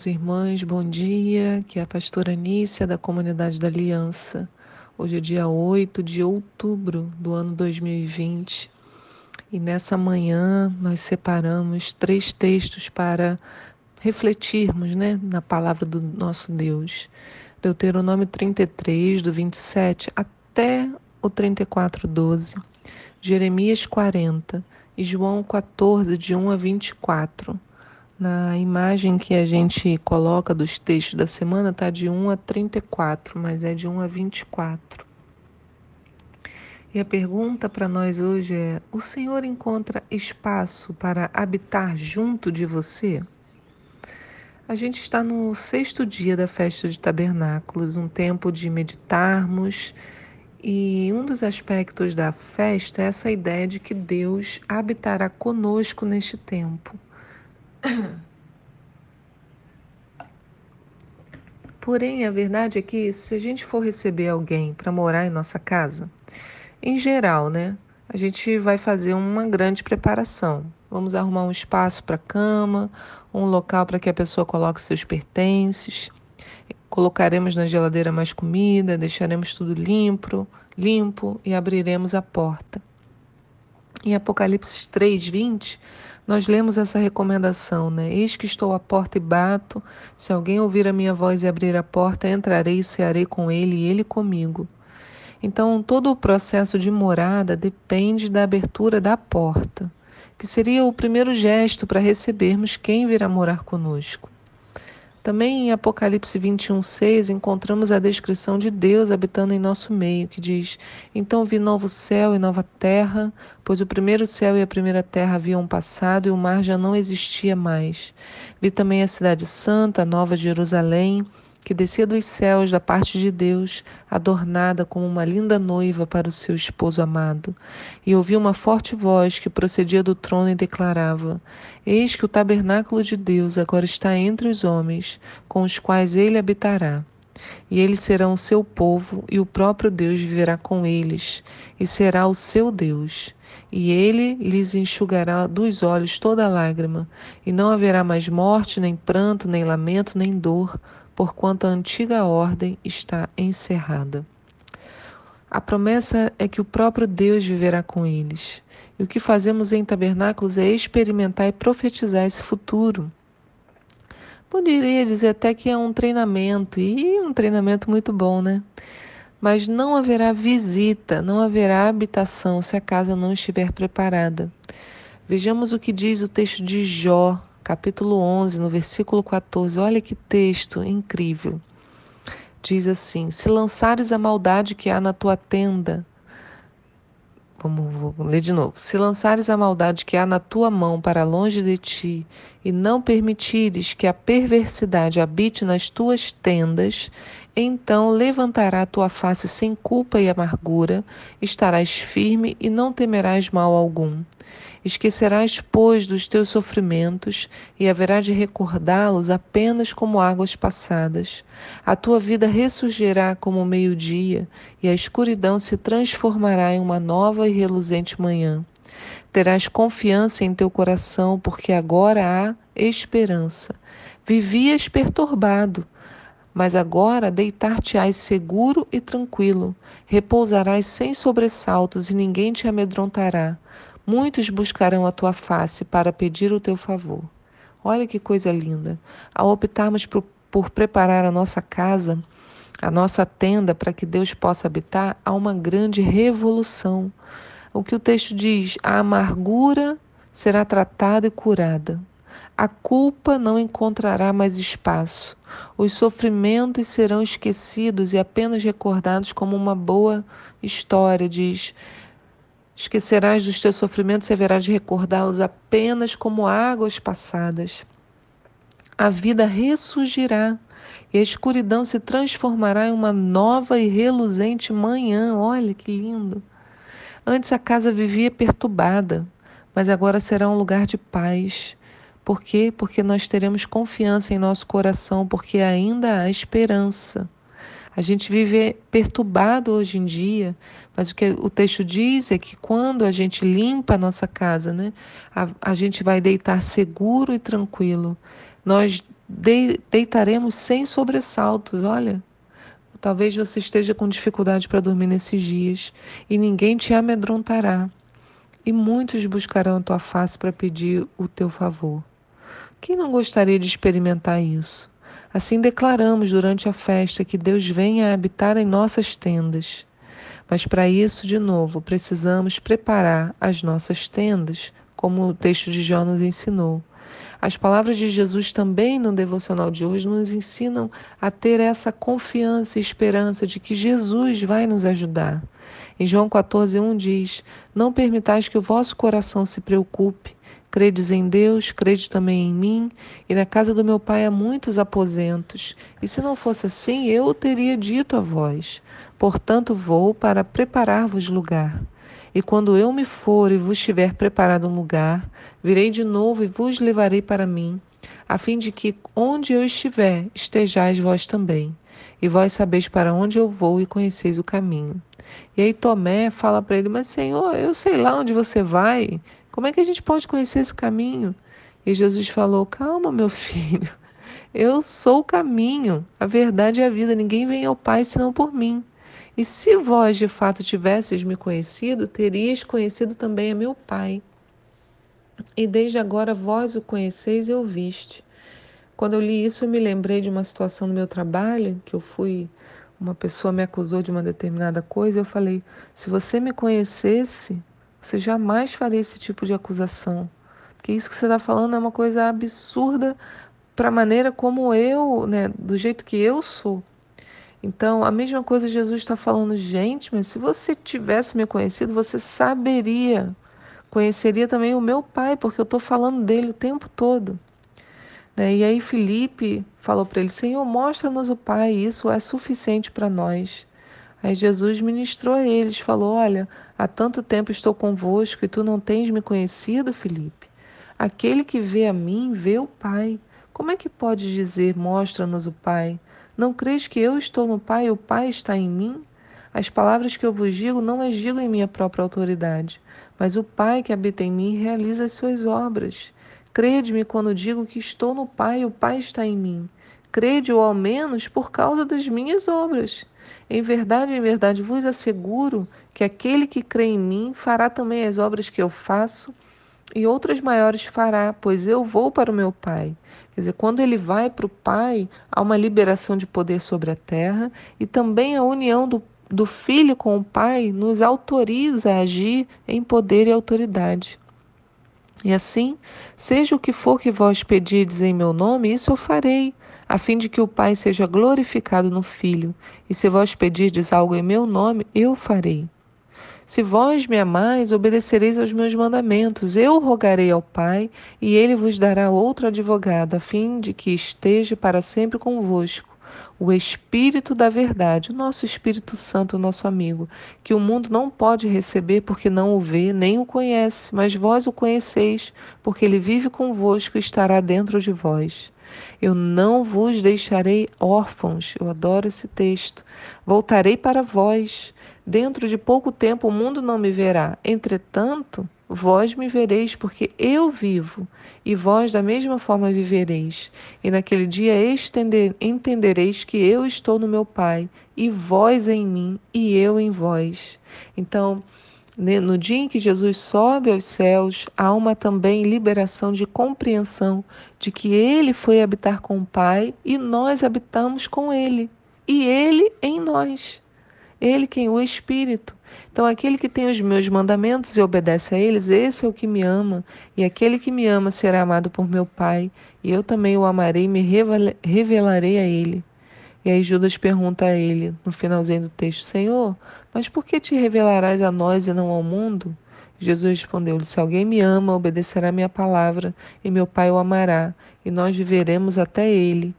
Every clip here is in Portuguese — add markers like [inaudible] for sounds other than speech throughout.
irmãos e irmãs, bom dia. Que é a pastora Nícia da Comunidade da Aliança. Hoje é dia 8 de outubro do ano 2020 e nessa manhã nós separamos três textos para refletirmos né, na palavra do nosso Deus. Deuteronômio 33, do 27 até o 34, 12. Jeremias 40 e João 14, de 1 a 24. Na imagem que a gente coloca dos textos da semana, está de 1 a 34, mas é de 1 a 24. E a pergunta para nós hoje é: o Senhor encontra espaço para habitar junto de você? A gente está no sexto dia da festa de tabernáculos, um tempo de meditarmos, e um dos aspectos da festa é essa ideia de que Deus habitará conosco neste tempo. [coughs] Porém, a verdade é que se a gente for receber alguém para morar em nossa casa, em geral, né, a gente vai fazer uma grande preparação. Vamos arrumar um espaço para cama, um local para que a pessoa coloque seus pertences. Colocaremos na geladeira mais comida, deixaremos tudo limpo, limpo e abriremos a porta. Em Apocalipse 3:20, nós lemos essa recomendação, né? Eis que estou à porta e bato. Se alguém ouvir a minha voz e abrir a porta, entrarei e cearei com ele e ele comigo. Então, todo o processo de morada depende da abertura da porta, que seria o primeiro gesto para recebermos quem virá morar conosco. Também em Apocalipse 21, 6, encontramos a descrição de Deus habitando em nosso meio, que diz: Então vi novo céu e nova terra, pois o primeiro céu e a primeira terra haviam passado e o mar já não existia mais. Vi também a Cidade Santa, a Nova Jerusalém que descia dos céus da parte de Deus, adornada como uma linda noiva para o seu esposo amado. E ouvi uma forte voz que procedia do trono e declarava: Eis que o tabernáculo de Deus agora está entre os homens, com os quais ele habitará. E eles serão o seu povo, e o próprio Deus viverá com eles, e será o seu Deus. E ele lhes enxugará dos olhos toda lágrima, e não haverá mais morte, nem pranto, nem lamento, nem dor porquanto a antiga ordem está encerrada. A promessa é que o próprio Deus viverá com eles. E o que fazemos em tabernáculos é experimentar e profetizar esse futuro. Poderia dizer até que é um treinamento, e um treinamento muito bom, né? Mas não haverá visita, não haverá habitação se a casa não estiver preparada. Vejamos o que diz o texto de Jó, capítulo 11, no versículo 14. Olha que texto incrível. Diz assim: Se lançares a maldade que há na tua tenda, Vamos, vou ler de novo. Se lançares a maldade que há na tua mão para longe de ti, e não permitires que a perversidade habite nas tuas tendas, então levantará tua face sem culpa e amargura, estarás firme e não temerás mal algum. Esquecerás, pois, dos teus sofrimentos e haverá de recordá-los apenas como águas passadas. A tua vida ressurgirá como meio-dia e a escuridão se transformará em uma nova e reluzente manhã. Terás confiança em teu coração, porque agora há esperança. Vivias perturbado, mas agora deitar-te-ás seguro e tranquilo. Repousarás sem sobressaltos e ninguém te amedrontará Muitos buscarão a tua face para pedir o teu favor. Olha que coisa linda. Ao optarmos por, por preparar a nossa casa, a nossa tenda para que Deus possa habitar, há uma grande revolução. O que o texto diz: a amargura será tratada e curada. A culpa não encontrará mais espaço. Os sofrimentos serão esquecidos e apenas recordados como uma boa história, diz Esquecerás dos teus sofrimentos e haverás de recordá-los apenas como águas passadas. A vida ressurgirá e a escuridão se transformará em uma nova e reluzente manhã. Olha que lindo! Antes a casa vivia perturbada, mas agora será um lugar de paz. Por quê? Porque nós teremos confiança em nosso coração, porque ainda há esperança. A gente vive perturbado hoje em dia, mas o que o texto diz é que quando a gente limpa a nossa casa, né, a, a gente vai deitar seguro e tranquilo. Nós deitaremos sem sobressaltos. Olha, talvez você esteja com dificuldade para dormir nesses dias e ninguém te amedrontará. E muitos buscarão a tua face para pedir o teu favor. Quem não gostaria de experimentar isso? Assim declaramos durante a festa que Deus venha habitar em nossas tendas. Mas para isso, de novo, precisamos preparar as nossas tendas, como o texto de Jó nos ensinou. As palavras de Jesus também no devocional de hoje nos ensinam a ter essa confiança e esperança de que Jesus vai nos ajudar. Em João 14:1 diz: Não permitais que o vosso coração se preocupe. Credes em Deus, crede também em mim, e na casa do meu pai há muitos aposentos. E se não fosse assim, eu o teria dito a vós. Portanto, vou para preparar-vos lugar. E quando eu me for e vos tiver preparado um lugar, virei de novo e vos levarei para mim, a fim de que onde eu estiver, estejais vós também. E vós sabeis para onde eu vou e conheceis o caminho. E aí Tomé fala para ele: Mas Senhor, eu sei lá onde você vai. Como é que a gente pode conhecer esse caminho? E Jesus falou: Calma, meu [laughs] filho. Eu sou o caminho, a verdade e a vida. Ninguém vem ao Pai senão por mim. E se vós de fato tivesseis me conhecido, terias conhecido também a meu Pai. E desde agora vós o conheceis e ouviste. Quando eu li isso, eu me lembrei de uma situação no meu trabalho, que eu fui, uma pessoa me acusou de uma determinada coisa, eu falei: se você me conhecesse, você jamais faria esse tipo de acusação. Porque isso que você está falando é uma coisa absurda para a maneira como eu, né, do jeito que eu sou. Então, a mesma coisa Jesus está falando, gente, mas se você tivesse me conhecido, você saberia, conheceria também o meu pai, porque eu estou falando dele o tempo todo. Né? E aí Felipe falou para ele, Senhor, mostra-nos o Pai, isso é suficiente para nós. Aí Jesus ministrou a eles, falou, olha, há tanto tempo estou convosco e tu não tens me conhecido, Felipe. Aquele que vê a mim, vê o Pai. Como é que pode dizer, mostra-nos o Pai? Não crês que eu estou no Pai e o Pai está em mim? As palavras que eu vos digo não as digo em minha própria autoridade, mas o Pai que habita em mim realiza as suas obras. Crede-me quando digo que estou no Pai e o Pai está em mim. Crede-o ao menos por causa das minhas obras. Em verdade, em verdade vos asseguro que aquele que crê em mim fará também as obras que eu faço e outras maiores fará, pois eu vou para o meu Pai. Quer dizer, quando ele vai para o Pai, há uma liberação de poder sobre a terra e também a união do, do Filho com o Pai nos autoriza a agir em poder e autoridade. E assim, seja o que for que vós pedirdes em meu nome, isso eu farei, a fim de que o Pai seja glorificado no Filho. E se vós pedirdes algo em meu nome, eu farei. Se vós me amais, obedecereis aos meus mandamentos. Eu rogarei ao Pai, e ele vos dará outro advogado, a fim de que esteja para sempre convosco. O Espírito da Verdade, o nosso Espírito Santo, nosso amigo, que o mundo não pode receber porque não o vê, nem o conhece, mas vós o conheceis, porque ele vive convosco e estará dentro de vós. Eu não vos deixarei órfãos. Eu adoro esse texto. Voltarei para vós. Dentro de pouco tempo o mundo não me verá. Entretanto, vós me vereis, porque eu vivo, e vós da mesma forma vivereis. E naquele dia estender, entendereis que eu estou no meu Pai, e vós em mim, e eu em vós. Então, no dia em que Jesus sobe aos céus, há uma também liberação de compreensão de que ele foi habitar com o Pai e nós habitamos com ele, e ele em nós. Ele quem o Espírito. Então, aquele que tem os meus mandamentos e obedece a eles, esse é o que me ama, e aquele que me ama será amado por meu Pai, e eu também o amarei e me revelarei a ele. E aí Judas pergunta a ele, no finalzinho do texto: Senhor, mas por que te revelarás a nós e não ao mundo? Jesus respondeu-lhe: Se alguém me ama, obedecerá a minha palavra, e meu Pai o amará, e nós viveremos até ele.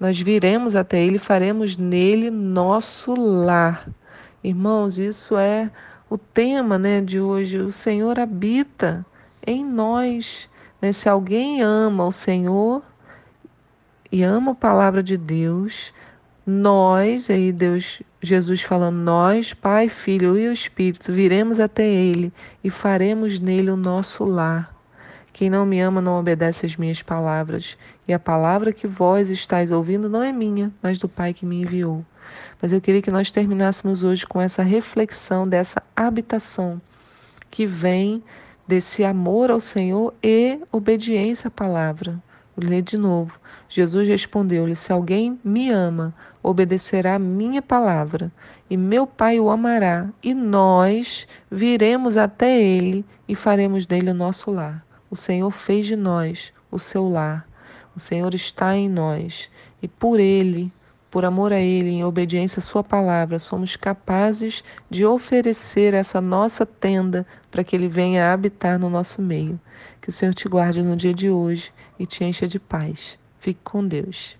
Nós viremos até ele e faremos nele nosso lar. Irmãos, isso é o tema né, de hoje. O Senhor habita em nós. Né? Se alguém ama o Senhor e ama a palavra de Deus, nós, aí Deus, Jesus falando, nós, Pai, Filho e o Espírito, viremos até Ele e faremos nele o nosso lar. Quem não me ama não obedece às minhas palavras, e a palavra que vós estáis ouvindo não é minha, mas do Pai que me enviou. Mas eu queria que nós terminássemos hoje com essa reflexão dessa habitação que vem desse amor ao Senhor e obediência à palavra. Ler de novo. Jesus respondeu-lhe: Se alguém me ama, obedecerá a minha palavra, e meu Pai o amará, e nós viremos até ele e faremos dele o nosso lar. O Senhor fez de nós o seu lar. O Senhor está em nós, e por ele por amor a Ele, em obediência à Sua palavra, somos capazes de oferecer essa nossa tenda para que ele venha habitar no nosso meio. Que o Senhor te guarde no dia de hoje e te encha de paz. Fique com Deus.